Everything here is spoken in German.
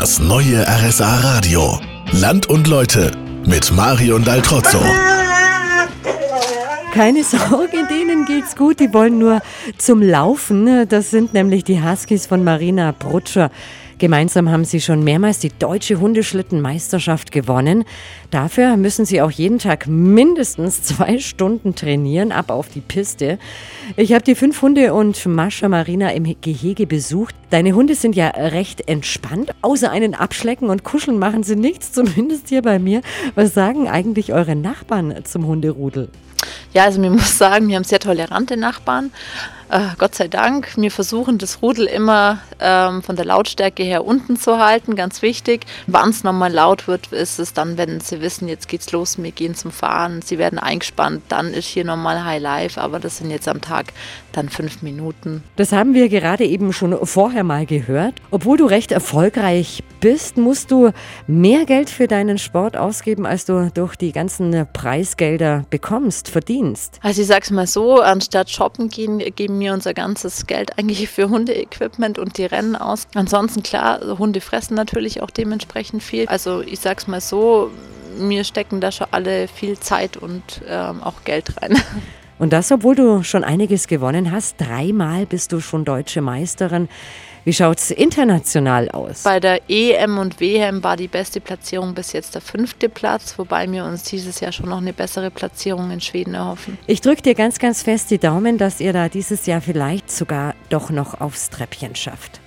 Das neue RSA Radio. Land und Leute mit Marion Daltrozzo. Keine Sorge, denen geht's gut. Die wollen nur zum Laufen. Das sind nämlich die Huskies von Marina Brutscher. Gemeinsam haben sie schon mehrmals die deutsche Hundeschlittenmeisterschaft gewonnen. Dafür müssen sie auch jeden Tag mindestens zwei Stunden trainieren, ab auf die Piste. Ich habe die fünf Hunde und Mascha Marina im Gehege besucht. Deine Hunde sind ja recht entspannt. Außer einen Abschlecken und Kuscheln machen sie nichts, zumindest hier bei mir. Was sagen eigentlich eure Nachbarn zum Hunderudel? Ja, also man muss sagen, wir haben sehr tolerante Nachbarn. Äh, Gott sei Dank. Wir versuchen das Rudel immer ähm, von der Lautstärke her unten zu halten, ganz wichtig. Wann es nochmal laut wird, ist es dann, wenn sie wissen, jetzt geht's los, wir gehen zum Fahren, sie werden eingespannt, dann ist hier nochmal High Life, aber das sind jetzt am Tag dann fünf Minuten. Das haben wir gerade eben schon vorher mal gehört. Obwohl du recht erfolgreich bist, musst du mehr Geld für deinen Sport ausgeben, als du durch die ganzen Preisgelder bekommst, verdienst. Also ich sag's mal so, anstatt shoppen gehen, geben wir unser ganzes Geld eigentlich für Hundeequipment und die Rennen aus. Ansonsten klar, Hunde fressen natürlich auch dementsprechend viel. Also ich sag's mal so, mir stecken da schon alle viel Zeit und ähm, auch Geld rein. Und das, obwohl du schon einiges gewonnen hast. Dreimal bist du schon deutsche Meisterin. Wie schaut es international aus? Bei der EM und WM war die beste Platzierung bis jetzt der fünfte Platz, wobei wir uns dieses Jahr schon noch eine bessere Platzierung in Schweden erhoffen. Ich drücke dir ganz, ganz fest die Daumen, dass ihr da dieses Jahr vielleicht sogar doch noch aufs Treppchen schafft.